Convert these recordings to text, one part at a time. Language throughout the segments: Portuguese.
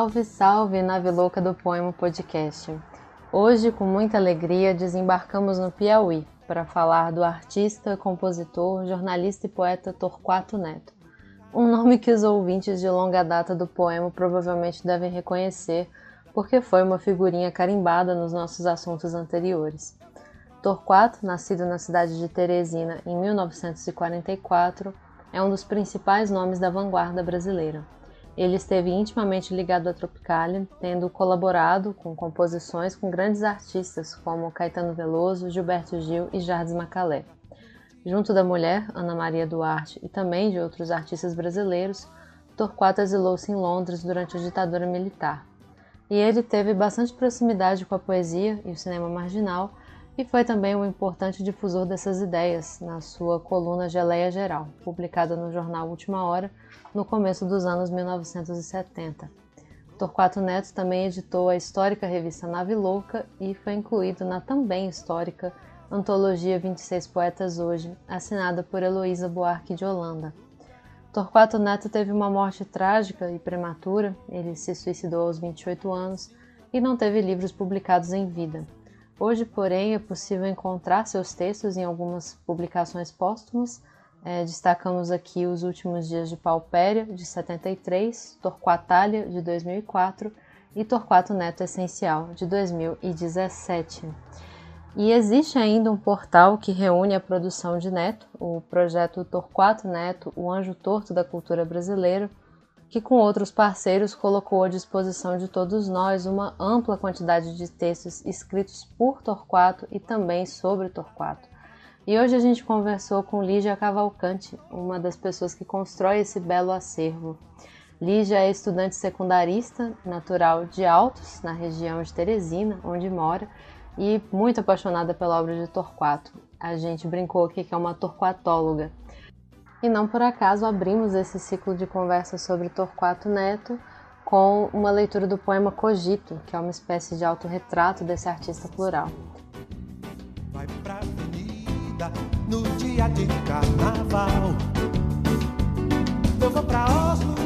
Salve, salve, nave louca do Poema Podcast. Hoje, com muita alegria, desembarcamos no Piauí para falar do artista, compositor, jornalista e poeta Torquato Neto. Um nome que os ouvintes de longa data do poema provavelmente devem reconhecer, porque foi uma figurinha carimbada nos nossos assuntos anteriores. Torquato, nascido na cidade de Teresina em 1944, é um dos principais nomes da vanguarda brasileira. Ele esteve intimamente ligado à Tropicália, tendo colaborado com composições com grandes artistas como Caetano Veloso, Gilberto Gil e Jardim Macalé. Junto da mulher, Ana Maria Duarte, e também de outros artistas brasileiros, Torquato exilou-se em Londres durante a ditadura militar. E ele teve bastante proximidade com a poesia e o cinema marginal, e foi também um importante difusor dessas ideias na sua coluna Geleia Geral, publicada no jornal Última Hora no começo dos anos 1970. Torquato Neto também editou a histórica revista Nave Louca e foi incluído na também histórica Antologia 26 Poetas Hoje, assinada por Heloísa Buarque de Holanda. Torquato Neto teve uma morte trágica e prematura, ele se suicidou aos 28 anos e não teve livros publicados em vida. Hoje, porém, é possível encontrar seus textos em algumas publicações póstumas. É, destacamos aqui Os Últimos Dias de Paupéria, de 73, Torquatalha, de 2004 e Torquato Neto Essencial, de 2017. E existe ainda um portal que reúne a produção de Neto, o projeto Torquato Neto, o anjo torto da cultura brasileira, que com outros parceiros colocou à disposição de todos nós uma ampla quantidade de textos escritos por Torquato e também sobre Torquato. E hoje a gente conversou com Lígia Cavalcante, uma das pessoas que constrói esse belo acervo. Lígia é estudante secundarista, natural de Altos, na região de Teresina, onde mora, e muito apaixonada pela obra de Torquato. A gente brincou aqui que é uma torquatóloga. E não por acaso abrimos esse ciclo de conversa sobre Torquato Neto com uma leitura do poema Cogito, que é uma espécie de autorretrato desse artista plural. Vai pra avenida no dia de carnaval. Eu vou pra Oslo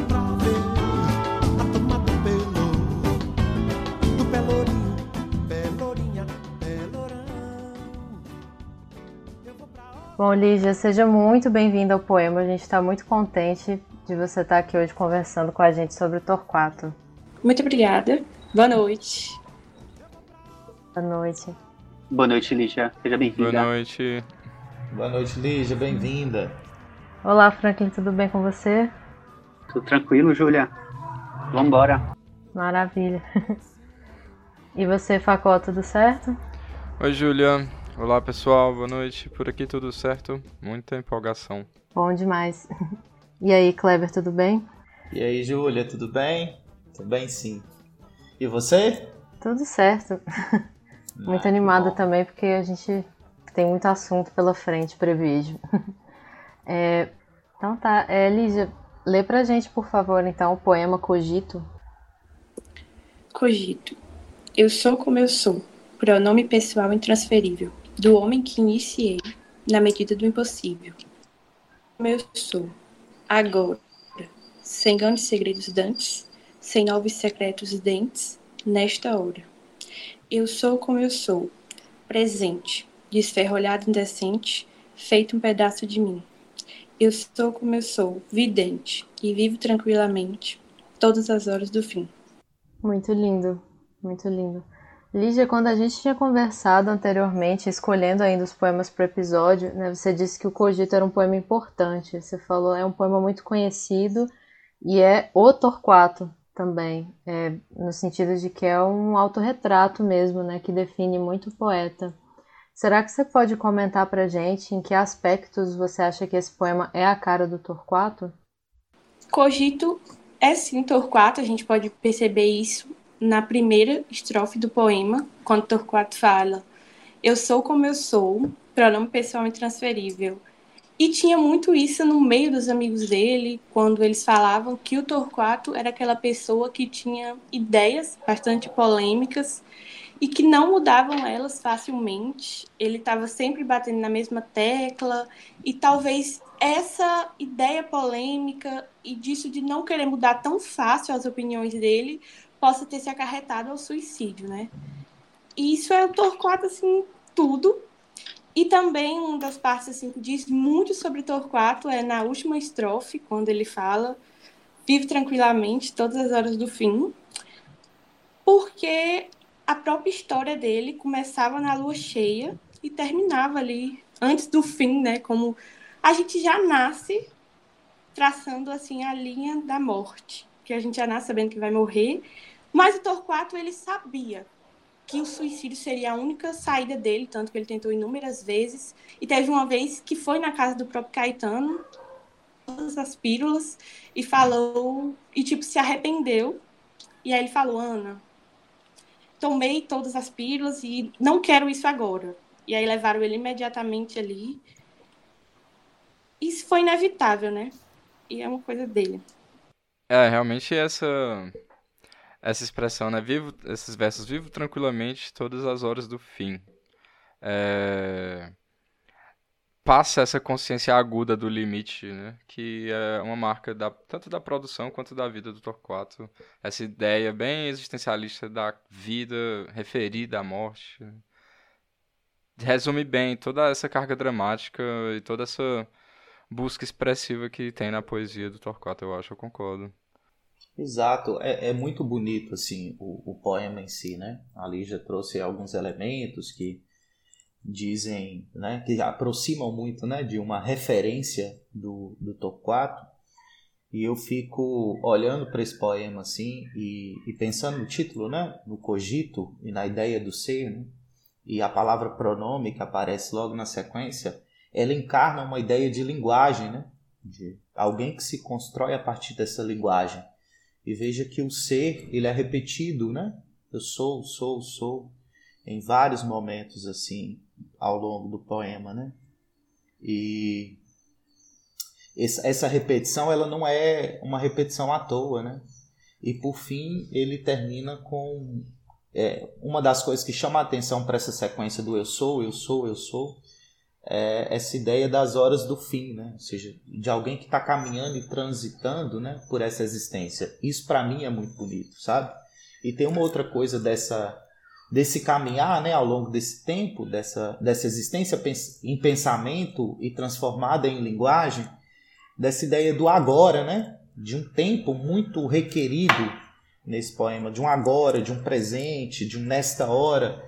Bom, Lígia, seja muito bem-vinda ao poema. A gente está muito contente de você estar aqui hoje conversando com a gente sobre o Torquato. Muito obrigada. Boa noite. Boa noite. Boa noite, Lígia. Seja bem-vinda. Boa noite. Boa noite, Lígia. Bem-vinda. Olá, Franklin. Tudo bem com você? Tudo tranquilo, Júlia. Vambora. Maravilha. E você, Facó, tudo certo? Oi, Júlia. Olá pessoal, boa noite. Por aqui tudo certo? Muita empolgação. Bom demais. E aí, Kleber, tudo bem? E aí, Júlia, tudo bem? Tudo bem, sim. E você? Tudo certo. muito ah, animada também, porque a gente tem muito assunto pela frente, prevejo. É, então tá, é, Lígia, lê pra gente, por favor, então, o poema Cogito. Cogito. Eu sou como eu sou, pronome pessoal intransferível do homem que iniciei, na medida do impossível. Como eu sou, agora, sem grandes segredos dantes, sem novos secretos dentes, nesta hora. Eu sou como eu sou, presente, desferrolhado indecente, feito um pedaço de mim. Eu sou como eu sou, vidente, e vivo tranquilamente, todas as horas do fim. Muito lindo, muito lindo. Lígia, quando a gente tinha conversado anteriormente, escolhendo ainda os poemas para o episódio, né, você disse que o Cogito era um poema importante. Você falou é um poema muito conhecido e é o Torquato também, é, no sentido de que é um autorretrato mesmo, né, que define muito o poeta. Será que você pode comentar para gente em que aspectos você acha que esse poema é a cara do Torquato? Cogito é sim Torquato, a gente pode perceber isso na primeira estrofe do poema, quando Torquato fala: Eu sou como eu sou, pronome pessoal intransferível. E tinha muito isso no meio dos amigos dele, quando eles falavam que o Torquato era aquela pessoa que tinha ideias bastante polêmicas e que não mudavam elas facilmente. Ele estava sempre batendo na mesma tecla e talvez essa ideia polêmica e disso de não querer mudar tão fácil as opiniões dele possa ter se acarretado ao suicídio, né? E isso é o Torquato, assim, tudo. E também uma das partes assim, que diz muito sobre Torquato é na última estrofe, quando ele fala vive tranquilamente todas as horas do fim, porque a própria história dele começava na lua cheia e terminava ali antes do fim, né? Como a gente já nasce traçando assim a linha da morte, que a gente já nasce sabendo que vai morrer, mas o Torquato ele sabia que o suicídio seria a única saída dele, tanto que ele tentou inúmeras vezes. E teve uma vez que foi na casa do próprio Caetano, todas as pílulas, e falou, e tipo, se arrependeu. E aí ele falou, Ana, tomei todas as pílulas e não quero isso agora. E aí levaram ele imediatamente ali. Isso foi inevitável, né? E é uma coisa dele. É, realmente essa essa expressão, né? Vivo, esses versos, vivo tranquilamente todas as horas do fim. É... Passa essa consciência aguda do limite, né? Que é uma marca da, tanto da produção quanto da vida do Torquato. Essa ideia bem existencialista da vida referida à morte. Resume bem toda essa carga dramática e toda essa busca expressiva que tem na poesia do Torquato, eu acho, eu concordo. Exato, é, é muito bonito assim o, o, poema em si, né? A Lígia trouxe alguns elementos que dizem, né, que aproximam muito, né, de uma referência do, do Torquato. E eu fico olhando para esse poema assim e, e, pensando no título, né, no cogito e na ideia do ser, né? e a palavra pronome que aparece logo na sequência, ela encarna uma ideia de linguagem, né? De alguém que se constrói a partir dessa linguagem. E veja que o ser, ele é repetido, né? Eu sou, sou, sou, em vários momentos assim ao longo do poema, né? E essa repetição, ela não é uma repetição à toa, né? E por fim, ele termina com é, uma das coisas que chama a atenção para essa sequência do eu sou, eu sou, eu sou, é essa ideia das horas do fim, né? ou seja, de alguém que está caminhando e transitando né, por essa existência. Isso para mim é muito bonito, sabe? E tem uma outra coisa dessa desse caminhar né, ao longo desse tempo, dessa, dessa existência em pensamento e transformada em linguagem, dessa ideia do agora, né? de um tempo muito requerido nesse poema, de um agora, de um presente, de um nesta hora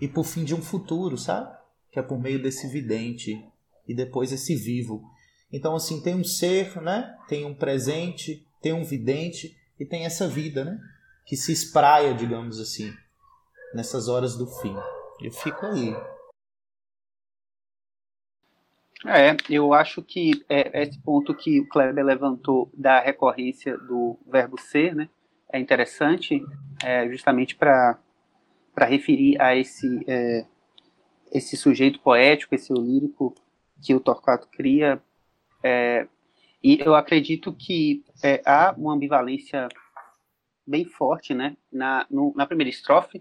e por fim de um futuro, sabe? Que é por meio desse vidente e depois esse vivo. Então, assim, tem um ser, né? tem um presente, tem um vidente e tem essa vida, né? que se espraia, digamos assim, nessas horas do fim. Eu fico aí. É, eu acho que é, esse ponto que o Kleber levantou da recorrência do verbo ser, né, é interessante, é, justamente para referir a esse é, esse sujeito poético, esse lírico que o Torquato cria. É, e eu acredito que é, há uma ambivalência bem forte né, na, no, na primeira estrofe,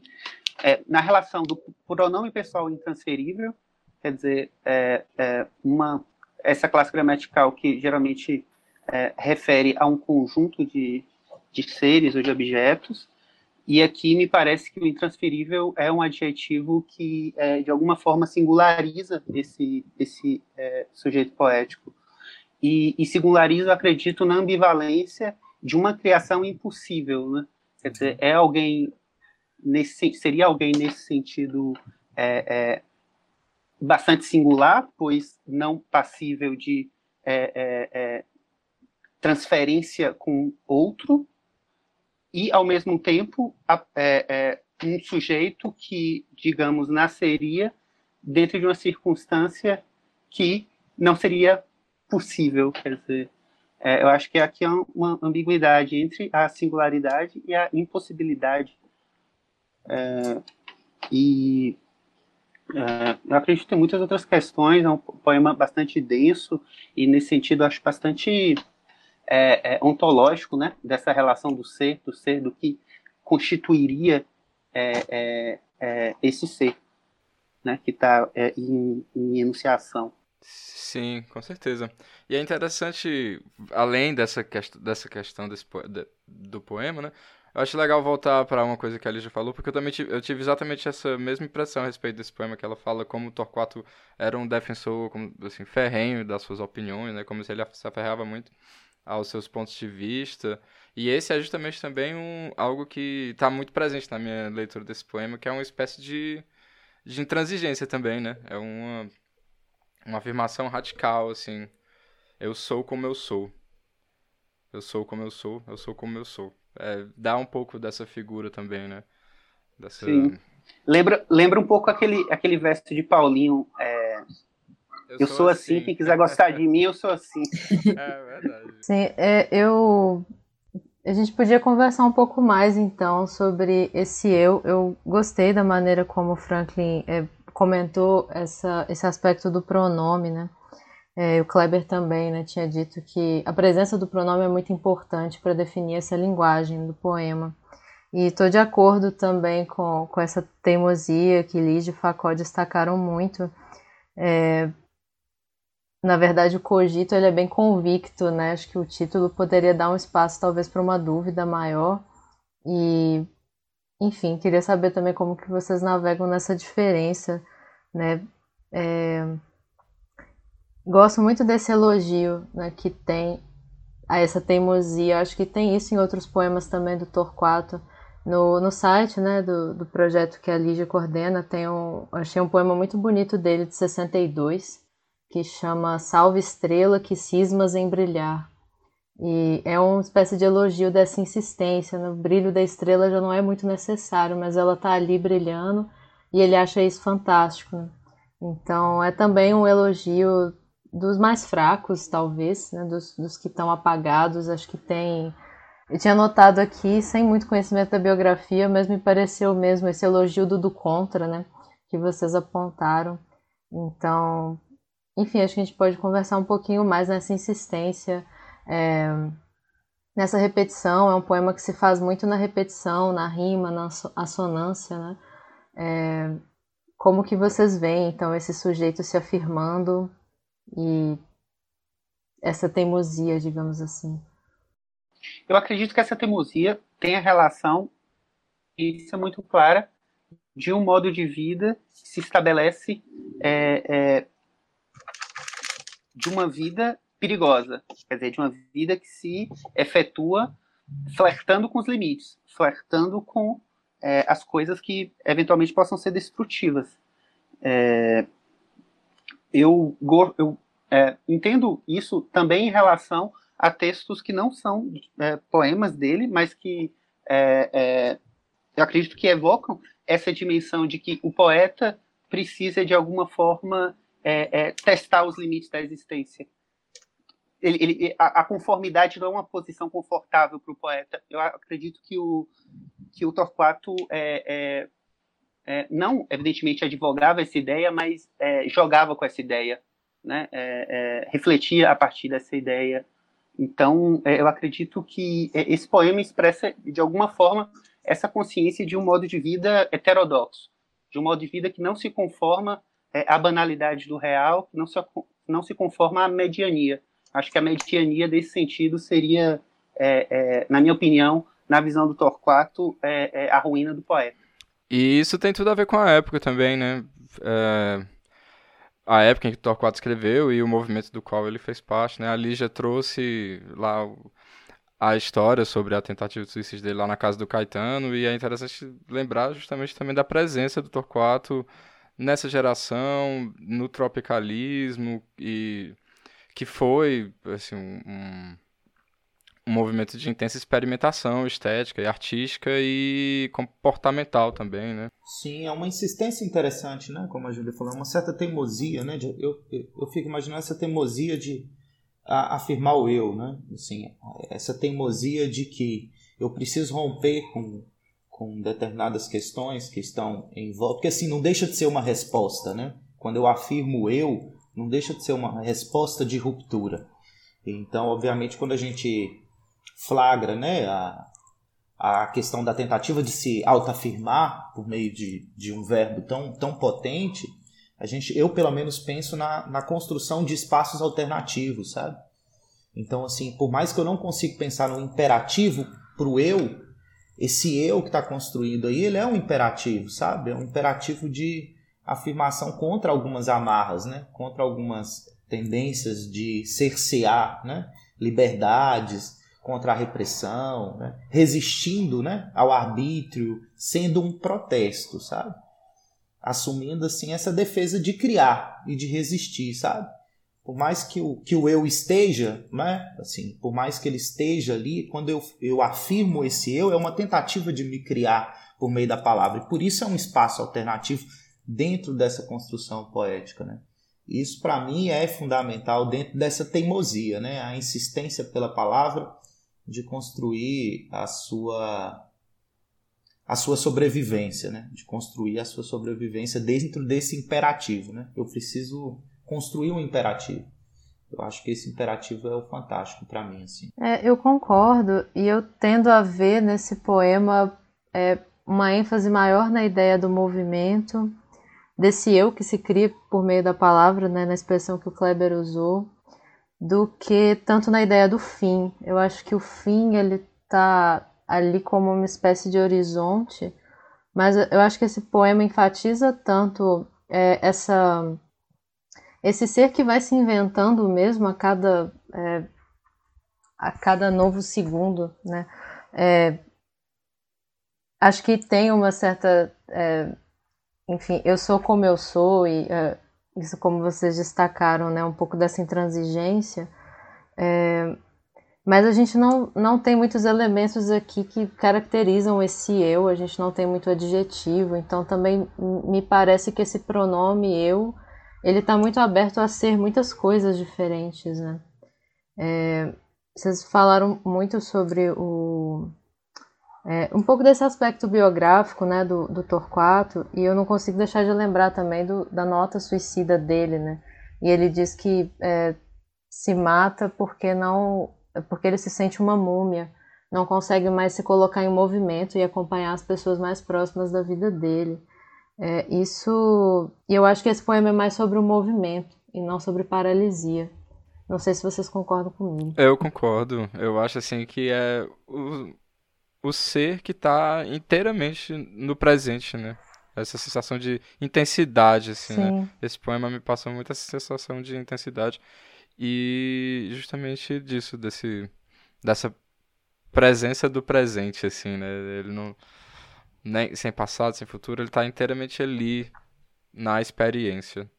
é, na relação do pronome pessoal intransferível, quer dizer, é, é, uma, essa classe gramatical que geralmente é, refere a um conjunto de, de seres ou de objetos, e aqui me parece que o intransferível é um adjetivo que, é, de alguma forma, singulariza esse, esse é, sujeito poético. E, e singulariza, acredito, na ambivalência de uma criação impossível. Né? Quer dizer, é alguém nesse, seria alguém nesse sentido é, é bastante singular, pois não passível de é, é, transferência com outro, e, ao mesmo tempo, é, é, um sujeito que, digamos, nasceria dentro de uma circunstância que não seria possível. Quer dizer, é, eu acho que aqui há uma ambiguidade entre a singularidade e a impossibilidade. É, e é, eu acredito tem muitas outras questões, é um poema bastante denso e, nesse sentido, acho bastante é, é, ontológico, né, dessa relação do ser, do ser, do que constituiria é, é, é, esse ser, né, que está é, em, em enunciação. Sim, com certeza. E é interessante, além dessa, quest dessa questão desse po do poema, né? Eu acho legal voltar para uma coisa que a Lígia falou, porque eu também tive, eu tive exatamente essa mesma impressão a respeito desse poema que ela fala como Torquato era um defensor como, assim, ferrenho das suas opiniões, né? Como se ele se aferrava muito aos seus pontos de vista. E esse é justamente também um, algo que está muito presente na minha leitura desse poema, que é uma espécie de, de intransigência também, né? É uma, uma afirmação radical, assim. Eu sou como eu sou. Eu sou como eu sou, eu sou como eu sou é, dá um pouco dessa figura também, né? Dessa... Sim. Lembra, lembra um pouco aquele, aquele verso de Paulinho. É... Eu, eu, sou, sou assim. assim, quem quiser gostar de mim, eu sou assim. É verdade. Sim, é, eu. A gente podia conversar um pouco mais então sobre esse eu. Eu gostei da maneira como o Franklin é, comentou essa, esse aspecto do pronome, né? É, o Kleber também né, tinha dito que a presença do pronome é muito importante para definir essa linguagem do poema. E estou de acordo também com, com essa teimosia que Lígia e Facó destacaram muito. É, na verdade, o cogito ele é bem convicto, né? Acho que o título poderia dar um espaço talvez para uma dúvida maior. E, enfim, queria saber também como que vocês navegam nessa diferença, né? É, Gosto muito desse elogio né, que tem a essa teimosia. Acho que tem isso em outros poemas também do Torquato. No, no site né, do, do projeto que a Lígia coordena, tem um, achei um poema muito bonito dele, de 62, que chama Salve Estrela que cismas em brilhar. E é uma espécie de elogio dessa insistência. Né? O brilho da estrela já não é muito necessário, mas ela está ali brilhando e ele acha isso fantástico. Né? Então é também um elogio dos mais fracos, talvez, né, dos, dos que estão apagados. Acho que tem. Eu tinha notado aqui, sem muito conhecimento da biografia, mas me pareceu mesmo esse elogio do, do contra, né, que vocês apontaram. Então, enfim, acho que a gente pode conversar um pouquinho mais nessa insistência, é, nessa repetição. É um poema que se faz muito na repetição, na rima, na assonância, né? É, como que vocês veem, então, esse sujeito se afirmando e essa teimosia, digamos assim? Eu acredito que essa teimosia tem a relação, e isso é muito clara, de um modo de vida que se estabelece é, é, de uma vida perigosa, quer dizer, de uma vida que se efetua flertando com os limites, flertando com é, as coisas que eventualmente possam ser destrutivas. É, eu, eu é, entendo isso também em relação a textos que não são é, poemas dele, mas que é, é, eu acredito que evocam essa dimensão de que o poeta precisa, de alguma forma, é, é, testar os limites da existência. Ele, ele, a, a, conformidade não é uma posição confortável para o poeta. Eu acredito que o, que o Torquato é, é, não, evidentemente, advogava essa ideia, mas é, jogava com essa ideia, né? É, é refletia a partir dessa ideia. Então, é, eu acredito que é, esse poema expressa, de alguma forma, essa consciência de um modo de vida heterodoxo, de um modo de vida que não se conforma à banalidade do real, que não se, não se conforma à mediania. Acho que a mediania, desse sentido, seria, na minha opinião, na visão do Torquato, a ruína do poeta. E isso tem tudo a ver com a época também, né? É, a época em que Torquato escreveu e o movimento do qual ele fez parte, né? A Lígia trouxe lá a história sobre a tentativa de suicídio dele lá na casa do Caetano e é interessante lembrar justamente também da presença do Torquato nessa geração, no tropicalismo e que foi assim um, um movimento de intensa experimentação estética e artística e comportamental também, né? Sim, é uma insistência interessante, né? Como a Júlia falou, é uma certa teimosia, né? Eu, eu, eu fico imaginando essa teimosia de a, afirmar o eu, né? Assim, essa teimosia de que eu preciso romper com, com determinadas questões que estão em volta, porque assim, não deixa de ser uma resposta, né? Quando eu afirmo eu, não deixa de ser uma resposta de ruptura. Então, obviamente, quando a gente flagra né, a, a questão da tentativa de se autoafirmar por meio de, de um verbo tão, tão potente, a gente, eu pelo menos penso na, na construção de espaços alternativos, sabe? Então, assim, por mais que eu não consiga pensar no imperativo para o eu, esse eu que está construído aí, ele é um imperativo, sabe? É um imperativo de afirmação contra algumas amarras, né? Contra algumas tendências de cercear, né? Liberdades, contra a repressão, né? resistindo né? ao arbítrio, sendo um protesto, sabe? Assumindo assim essa defesa de criar e de resistir, sabe? Por mais que o, que o eu esteja, né? assim, por mais que ele esteja ali, quando eu, eu afirmo esse eu, é uma tentativa de me criar por meio da palavra. E por isso é um espaço alternativo dentro dessa construção poética. Né? Isso, para mim, é fundamental dentro dessa teimosia, né? a insistência pela palavra de construir a sua a sua sobrevivência, né? De construir a sua sobrevivência dentro desse imperativo, né? Eu preciso construir um imperativo. Eu acho que esse imperativo é o fantástico para mim, assim. É, eu concordo e eu tendo a ver nesse poema é, uma ênfase maior na ideia do movimento, desse eu que se cria por meio da palavra, né? Na expressão que o Kleber usou do que tanto na ideia do fim. Eu acho que o fim ele tá ali como uma espécie de horizonte, mas eu acho que esse poema enfatiza tanto é, essa esse ser que vai se inventando mesmo a cada é, a cada novo segundo, né? É, acho que tem uma certa, é, enfim, eu sou como eu sou e é, isso como vocês destacaram, né, um pouco dessa intransigência, é, mas a gente não, não tem muitos elementos aqui que caracterizam esse eu, a gente não tem muito adjetivo, então também me parece que esse pronome eu, ele está muito aberto a ser muitas coisas diferentes, né. É, vocês falaram muito sobre o é, um pouco desse aspecto biográfico né, do, do Torquato, e eu não consigo deixar de lembrar também do, da nota suicida dele, né? E ele diz que é, se mata porque não porque ele se sente uma múmia, não consegue mais se colocar em movimento e acompanhar as pessoas mais próximas da vida dele. É, isso, e eu acho que esse poema é mais sobre o movimento e não sobre paralisia. Não sei se vocês concordam comigo. Eu concordo. Eu acho assim que é o, o ser que está inteiramente no presente, né? Essa sensação de intensidade, assim, né? Sim. né? Esse poema me passou muito essa sensação de intensidade e justamente disso, desse, dessa presença do presente, assim, né? Ele não, nem, sem passado, sem futuro, ele está inteiramente ali na experiência.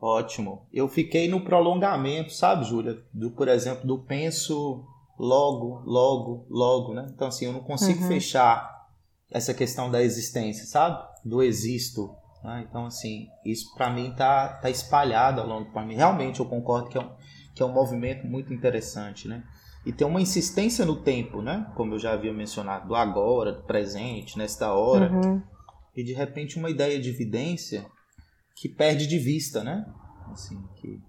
Ótimo. Eu fiquei no prolongamento, sabe, Júlia? Do, por exemplo, do penso logo, logo, logo, né? Então, assim, eu não consigo uhum. fechar essa questão da existência, sabe? Do existo. Né? Então, assim, isso para mim tá, tá espalhado ao longo do poema. Realmente eu concordo que é, um, que é um movimento muito interessante, né? E tem uma insistência no tempo, né? Como eu já havia mencionado, do agora, do presente, nesta hora. Uhum. E de repente uma ideia de evidência que perde de vista, né? Assim, que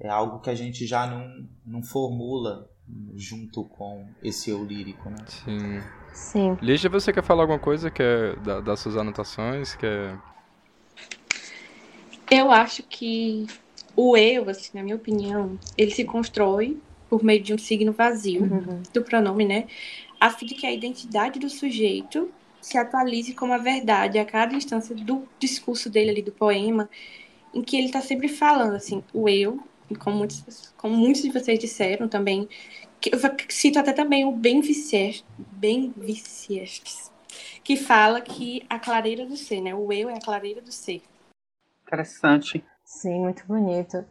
é algo que a gente já não, não formula junto com esse eu lírico, né? Sim. Sim. Lígia, você quer falar alguma coisa que é da, das suas anotações? Que é... Eu acho que o eu, assim, na minha opinião, ele se constrói por meio de um signo vazio uhum. do pronome, né? A fim de que a identidade do sujeito se atualize como a verdade a cada instância do discurso dele ali, do poema, em que ele está sempre falando, assim, o eu, como muitos, como muitos de vocês disseram também, que eu cito até também o Ben Viciestes, Ben Viciestes, que fala que a clareira do ser, né? O eu é a clareira do ser. Interessante. Sim, muito bonito.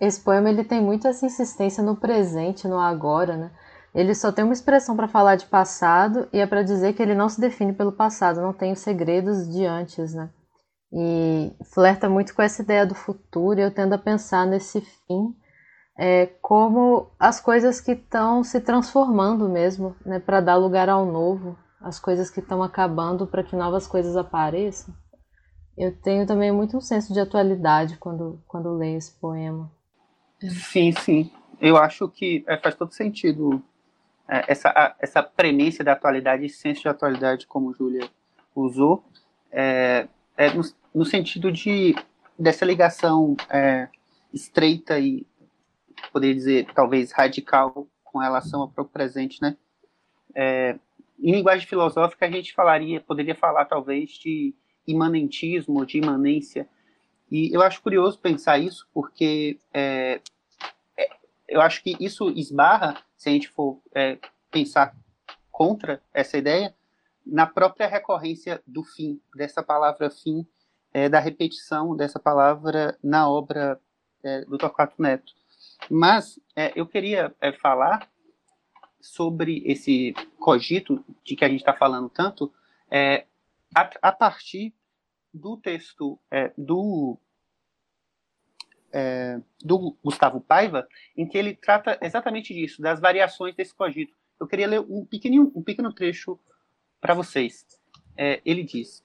Esse poema ele tem muita essa insistência no presente, no agora, né? Ele só tem uma expressão para falar de passado e é para dizer que ele não se define pelo passado, não tem os segredos de antes, né? e flerta muito com essa ideia do futuro. E eu tendo a pensar nesse fim é, como as coisas que estão se transformando mesmo, né, para dar lugar ao novo, as coisas que estão acabando para que novas coisas apareçam. Eu tenho também muito um senso de atualidade quando, quando leio esse poema. Sim, sim. Eu acho que é, faz todo sentido é, essa, essa premência da atualidade, esse senso de atualidade, como Júlia usou, é, é no, no, sentido de dessa ligação é, estreita e, poderia dizer, talvez radical com relação ao próprio presente, né? É, em linguagem filosófica, a gente falaria, poderia falar talvez de imanentismo, de imanência, e eu acho curioso pensar isso, porque é, é, eu acho que isso esbarra, se a gente for é, pensar contra essa ideia, na própria recorrência do fim, dessa palavra fim, é, da repetição dessa palavra na obra é, do Torquato Neto. Mas é, eu queria falar sobre esse cogito de que a gente está falando tanto, é, a, a, partir do texto é, do, é, do Gustavo Paiva, em que ele trata exatamente disso, das variações desse cogito. Eu queria ler um pequeno, um pequeno trecho para vocês. É, ele diz: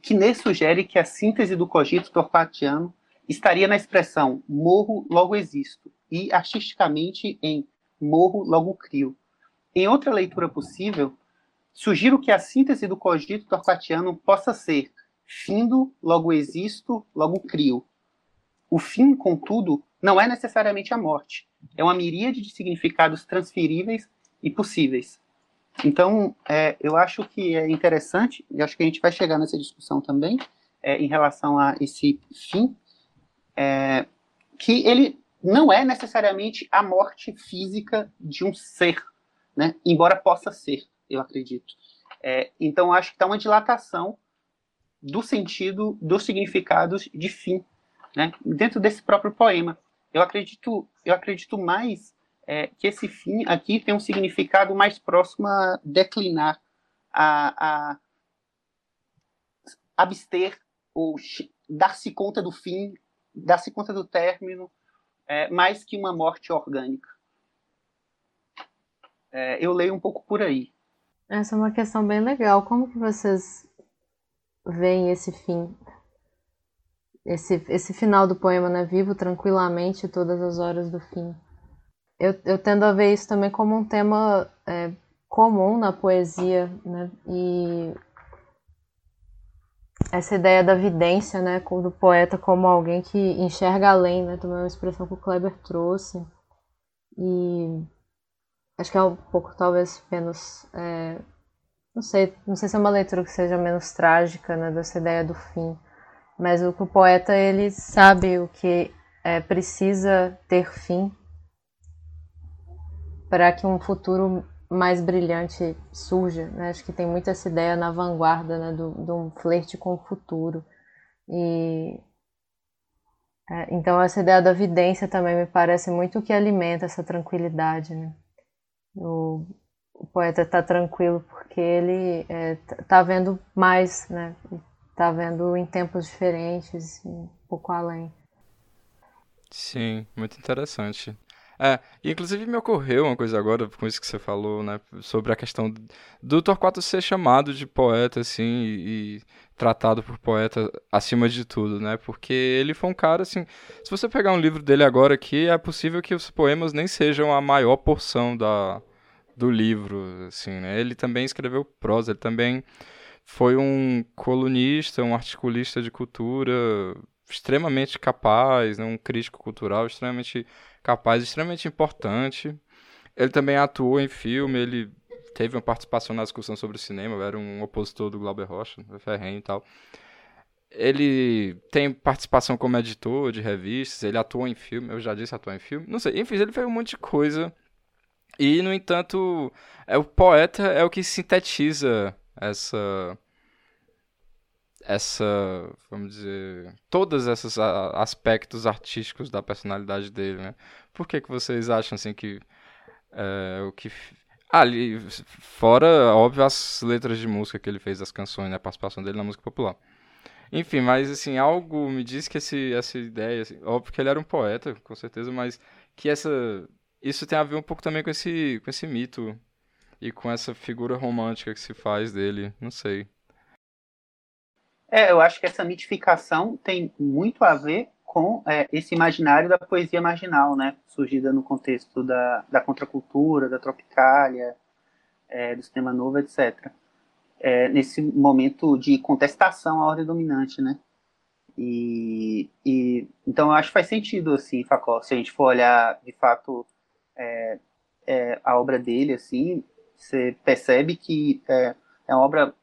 Quiné sugere que a síntese do cogito torquatiano estaria na expressão morro, logo existo, e artisticamente em morro, logo crio. Em outra leitura possível, sugiro que a síntese do cogito torquatiano possa ser findo, logo existo, logo crio. O fim, contudo, não é necessariamente a morte. É uma miríade de significados transferíveis e possíveis. Então, é, eu acho que é interessante, e acho que a gente vai chegar nessa discussão também, é, em relação a esse fim, é, que ele não é necessariamente a morte física de um ser, né? embora possa ser, eu acredito. É, então, acho que está uma dilatação do sentido, dos significados de fim, né? dentro desse próprio poema. Eu acredito, eu acredito mais é, que esse fim aqui tem um significado mais próximo a declinar, a, a abster ou dar-se conta do fim, dar-se conta do término, é, mais que uma morte orgânica. É, eu leio um pouco por aí. Essa é uma questão bem legal. Como que vocês veem esse fim? Esse, esse final do poema, né? Vivo tranquilamente todas as horas do fim. Eu, eu tendo a ver isso também como um tema é, comum na poesia, né? E essa ideia da vidência, né, do poeta como alguém que enxerga além, né, também é uma expressão que o Kleber trouxe. E acho que é um pouco talvez menos, é, não sei, não sei se é uma leitura que seja menos trágica, né, dessa ideia do fim, mas o, o poeta ele sabe o que é, precisa ter fim para que um futuro mais brilhante surja. Né? Acho que tem muito essa ideia na vanguarda né, do, de um flerte com o futuro. E é, então essa ideia da vidência também me parece muito o que alimenta essa tranquilidade. Né? O, o poeta está tranquilo porque ele está é, tá vendo mais, né? Está vendo em tempos diferentes, um pouco além. Sim, muito interessante. É, inclusive me ocorreu uma coisa agora com isso que você falou, né, sobre a questão do Torquato ser chamado de poeta, assim, e, e, tratado por poeta acima de tudo, né, porque ele foi um cara, assim, se você pegar um livro dele agora aqui, é possível que os poemas nem sejam a maior porção da, do livro, assim, né, ele também escreveu prosa, ele também foi um colunista, um articulista de cultura extremamente capaz, né, um crítico cultural extremamente capaz, extremamente importante. Ele também atuou em filme, ele teve uma participação na discussão sobre o cinema, era um opositor do Glauber Rocha, ferrenho e tal. Ele tem participação como editor de revistas, ele atuou em filme, eu já disse atuou em filme, não sei, enfim, ele fez um monte de coisa. E, no entanto, é o poeta é o que sintetiza essa essa, vamos dizer, todos esses aspectos artísticos da personalidade dele, né? Por que que vocês acham assim que é, o que ali fora óbvio as letras de música que ele fez as canções, né, a participação dele na música popular. Enfim, mas assim, algo me diz que esse, essa ideia, assim, óbvio que ele era um poeta, com certeza, mas que essa isso tem a ver um pouco também com esse com esse mito e com essa figura romântica que se faz dele, não sei. É, eu acho que essa mitificação tem muito a ver com é, esse imaginário da poesia marginal, né, surgida no contexto da, da contracultura, da tropicália, é, do sistema novo, etc. É, nesse momento de contestação à ordem dominante, né? E, e então eu acho que faz sentido assim, Facó, se a gente for olhar de fato é, é, a obra dele, assim, você percebe que é, é uma obra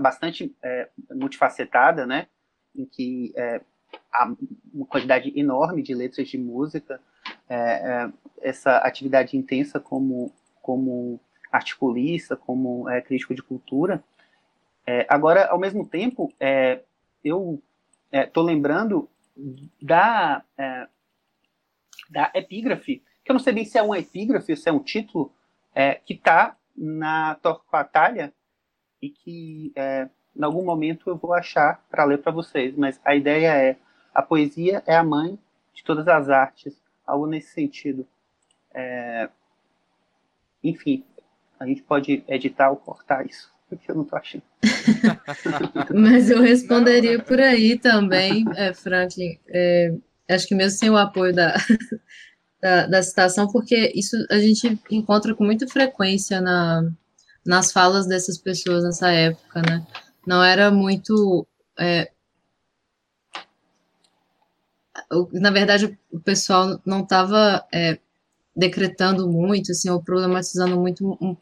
bastante é, multifacetada, né? Em que é, há uma quantidade enorme de letras de música, é, é, essa atividade intensa como, como articulista, como é, crítico de cultura. É, agora, ao mesmo tempo, eu estou lembrando da, da epígrafe, que eu não sei bem se é uma epígrafe se é um título, que está na Torquatalha e que em algum momento eu vou achar para ler para vocês, mas a ideia é a poesia é a mãe de todas as artes, algo nesse sentido. É... Enfim, a gente pode editar ou cortar isso, porque eu não estou achando. Mas eu responderia por aí também, é, Franklin. É, acho que mesmo sem o apoio da, da, da, citação, porque isso a gente encontra com muita frequência na, nas falas dessas pessoas nessa época, né? Não era muito é, na verdade, o pessoal não estava é, decretando muito, assim, ou problematizando muito um,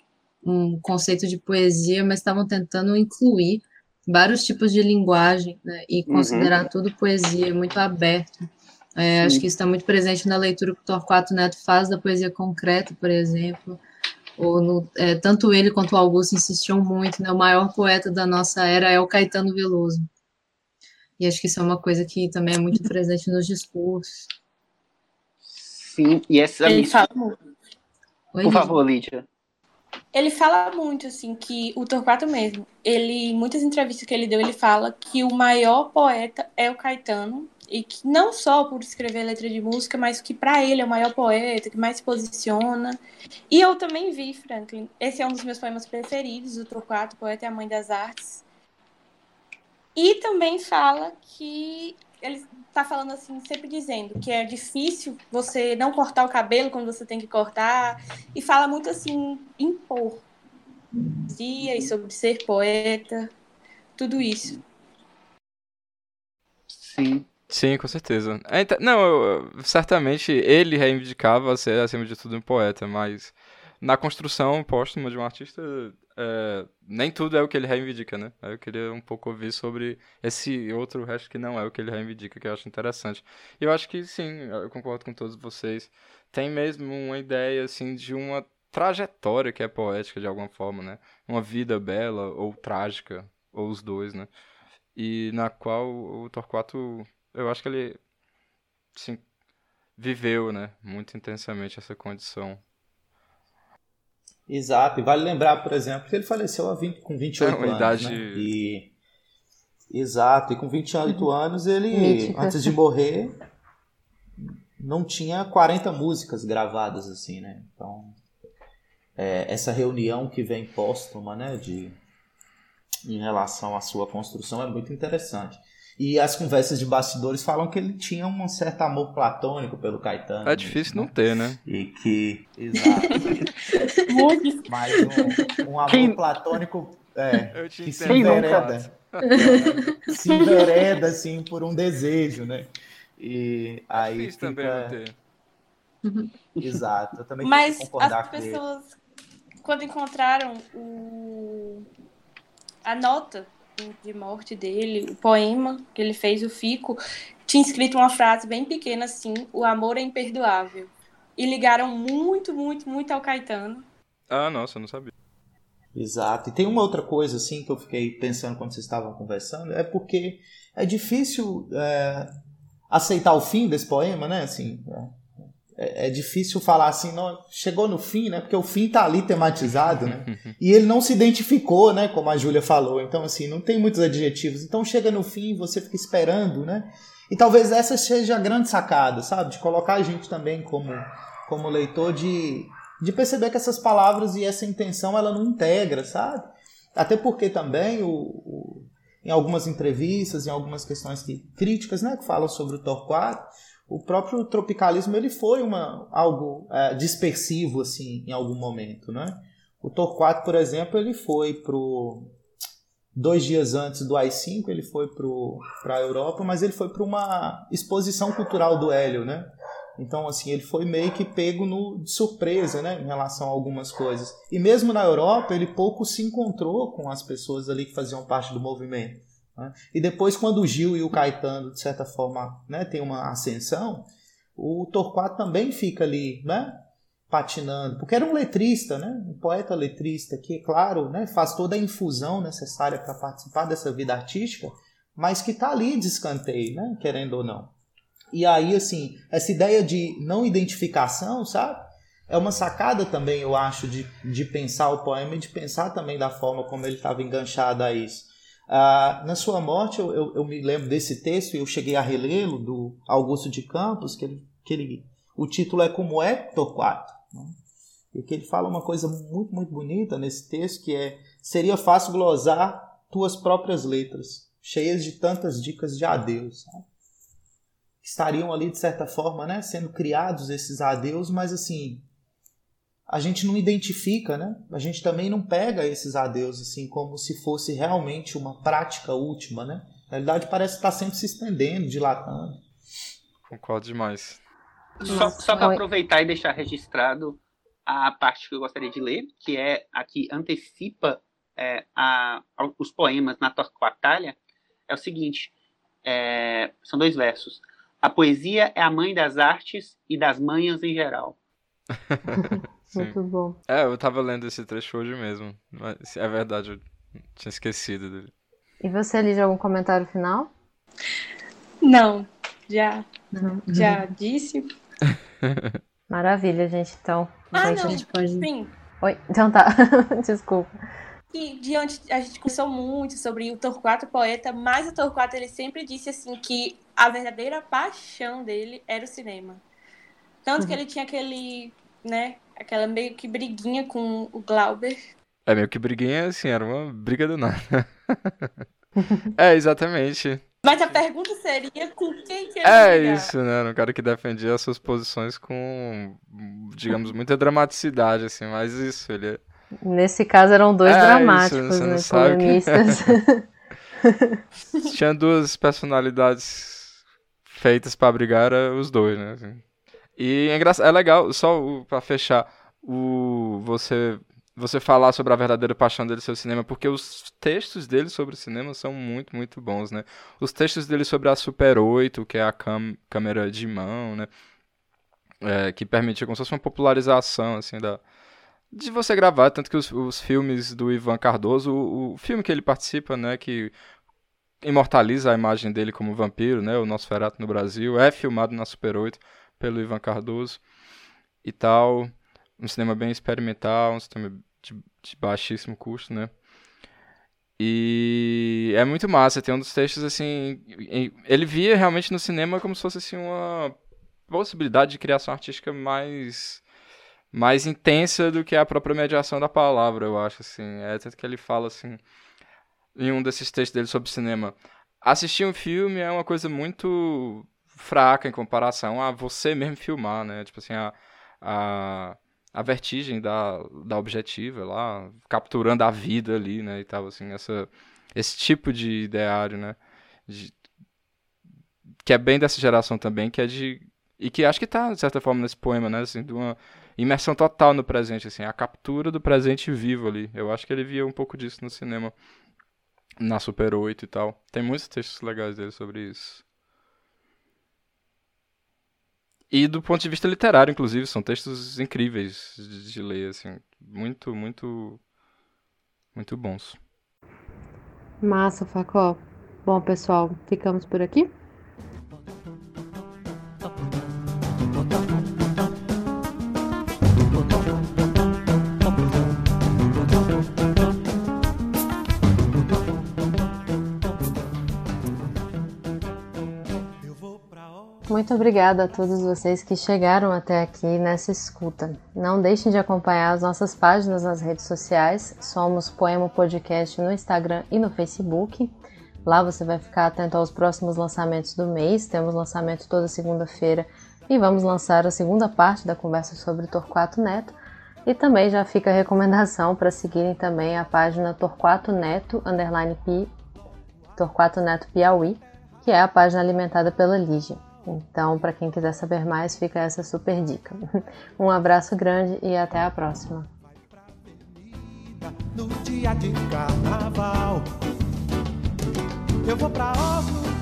um conceito de poesia, mas estavam tentando incluir vários tipos de linguagem, né, e uhum. considerar uhum. tudo poesia, muito aberto. É, acho que isso está muito presente na leitura que o Torquato Neto faz da poesia concreta, por exemplo, no, é, tanto ele quanto o Augusto insistiam muito, né, o maior poeta da nossa era é o Caetano Veloso. E acho que isso é uma coisa que também é muito presente nos discursos. Sim, e essa. Ele fala muito. Por favor, Lídia. Ele fala muito, assim, que o Torquato mesmo, ele, em muitas entrevistas que ele deu, ele fala que o maior poeta é o Caetano, e que não só por escrever letra de música, mas que para ele é o maior poeta, que mais se posiciona. E eu também vi, Franklin, esse é um dos meus poemas preferidos, o Torquato, Poeta e a Mãe das Artes. E também fala que ele está falando assim, sempre dizendo que é difícil você não cortar o cabelo quando você tem que cortar, e fala muito assim, impor dia e sobre ser poeta, tudo isso. Sim. Sim, com certeza. É, não, eu, certamente ele reivindicava ser, acima de tudo, um poeta, mas na construção póstuma de um artista, é, nem tudo é o que ele reivindica, né? Eu queria um pouco ouvir sobre esse outro resto que não é o que ele reivindica, que eu acho interessante. E eu acho que sim, eu concordo com todos vocês. Tem mesmo uma ideia, assim, de uma trajetória que é poética de alguma forma, né? Uma vida bela ou trágica, ou os dois, né? E na qual o Torquato, eu acho que ele, sim, viveu, né? Muito intensamente essa condição. Exato, e vale lembrar, por exemplo, que ele faleceu 20, com 28 é, anos. Idade... Né? E... Exato, e com 28 uhum. anos ele, Mítica. antes de morrer, não tinha 40 músicas gravadas assim, né? Então, é, essa reunião que vem póstuma, né, de, em relação à sua construção é muito interessante. E as conversas de bastidores falam que ele tinha um certo amor platônico pelo Caetano. É difícil né? não ter, né? E que. Exato. Mas um, um amor Quem... platônico é, que se envereda. se envereda, assim, por um desejo, né? E é aí. Difícil fica... também não ter. Exato, eu também Mas concordar as pessoas, quando encontraram o... a nota de morte dele, o poema que ele fez, o Fico, tinha escrito uma frase bem pequena assim: o amor é imperdoável. E ligaram muito, muito, muito ao Caetano. Ah, nossa, eu não sabia. Exato. E tem uma outra coisa assim que eu fiquei pensando quando vocês estavam conversando, é porque é difícil é, aceitar o fim desse poema, né? Assim, é é, é, difícil falar assim, não, chegou no fim, né? Porque o fim tá ali tematizado, né? E ele não se identificou, né? Como a Júlia falou. Então, assim, não tem muitos adjetivos. Então chega no fim você fica esperando, né? E talvez essa seja a grande sacada, sabe? De colocar a gente também como, como leitor, de, de perceber que essas palavras e essa intenção ela não integra, sabe? Até porque também o, o em algumas entrevistas, em algumas questões que, críticas né, que falam sobre o Torquato, o próprio tropicalismo ele foi uma, algo é, dispersivo assim em algum momento. Né? O Torquato, por exemplo, ele foi para dois dias antes do AI-5, ele foi para a Europa, mas ele foi para uma exposição cultural do Hélio, né? Então, assim, ele foi meio que pego no, de surpresa, né, em relação a algumas coisas. E mesmo na Europa, ele pouco se encontrou com as pessoas ali que faziam parte do movimento. Né? E depois, quando o Gil e o Caetano, de certa forma, né, tem uma ascensão, o Torquato também fica ali, né, patinando, porque era um letrista, né, um poeta letrista que, claro, né, faz toda a infusão necessária para participar dessa vida artística, mas que está ali de escanteio, né, querendo ou não. E aí, assim, essa ideia de não identificação, sabe? É uma sacada também, eu acho, de, de pensar o poema e de pensar também da forma como ele estava enganchado a isso. Ah, na sua morte, eu, eu, eu, me lembro desse texto e eu cheguei a relê-lo, do Augusto de Campos, que ele, que ele, o título é Como é Torquato. Né? E que ele fala uma coisa muito, muito bonita nesse texto, que é Seria fácil glosar tuas próprias letras, cheias de tantas dicas de adeus. Sabe? estariam ali de certa forma, né, sendo criados esses adeus, mas assim, a gente não identifica, né? A gente também não pega esses adeus assim como se fosse realmente uma prática última, né? Na realidade parece estar sempre se estendendo, dilatando. Concordo demais. Só, só para aproveitar e deixar registrado a parte que eu gostaria de ler, que é a que antecipa é, a, os poemas na Torquatalha, é o seguinte: é, são dois versos. A poesia é a mãe das artes e das manhas em geral. Muito bom. É, eu tava lendo esse trecho hoje mesmo. Mas é verdade, eu tinha esquecido dele. E você, Lígia, algum comentário final? Não, já. Não. Já disse. Maravilha, gente. Então. Ah, não, a gente pode... sim. Oi, então tá. Desculpa que diante a gente conversou muito sobre o Torquato poeta, mas o Torquato ele sempre disse assim que a verdadeira paixão dele era o cinema. Tanto uhum. que ele tinha aquele, né, aquela meio que briguinha com o Glauber. É meio que briguinha, assim, era uma briga do nada. é, exatamente. Mas a pergunta seria com quem que ele É brigar? isso, né? Um cara que defendia as suas posições com, digamos, muita dramaticidade, assim, mas isso, ele é Nesse caso eram dois é, dramáticos, isso, né? Polonistas. Que... Tinha duas personalidades feitas para brigar, era os dois, né? Assim. E é, é legal, só para fechar, o, você, você falar sobre a verdadeira paixão dele sobre o cinema, porque os textos dele sobre o cinema são muito, muito bons, né? Os textos dele sobre a Super 8, que é a câmera de mão, né? É, que permitia como se fosse uma popularização, assim, da, de você gravar, tanto que os, os filmes do Ivan Cardoso, o, o, filme que ele participa, né, que imortaliza a imagem dele como vampiro, né, o Nosferatu no Brasil, é filmado na Super 8 pelo Ivan Cardoso e tal, um cinema bem experimental, um cinema de, de baixíssimo custo, né, e é muito massa, tem um dos textos assim, ele via realmente no cinema como se fosse assim uma possibilidade de criação artística mais mais intensa do que a própria mediação da palavra, eu acho, assim. É tanto que ele fala, assim, em um desses textos dele sobre cinema. Assistir um filme é uma coisa muito fraca em comparação a você mesmo filmar, né? Tipo assim, a, a, a vertigem da, da objetiva lá, capturando a vida ali, né? E tal, assim, essa, esse tipo de ideário, né? De, que é bem dessa geração também, que é de... E que acho que tá, de certa forma, nesse poema, né? Assim, de uma imersão total no presente, assim, a captura do presente vivo ali. Eu acho que ele via um pouco disso no cinema, na Super 8 e tal. Tem muitos textos legais dele sobre isso. E do ponto de vista literário, inclusive, são textos incríveis de, de ler, assim, muito, muito, muito bons. Massa, Facó. Bom, pessoal, ficamos por aqui? Muito obrigada a todos vocês que chegaram até aqui nessa escuta. Não deixem de acompanhar as nossas páginas nas redes sociais. Somos Poema Podcast no Instagram e no Facebook. Lá você vai ficar atento aos próximos lançamentos do mês. Temos lançamento toda segunda-feira e vamos lançar a segunda parte da conversa sobre Torquato Neto. E também já fica a recomendação para seguirem também a página Torquato Neto underline Pi, Torquato Neto Piauí, que é a página alimentada pela Lígia. Então, para quem quiser saber mais, fica essa super dica. Um abraço grande e até a próxima. No dia de carnaval, eu vou pra Oslo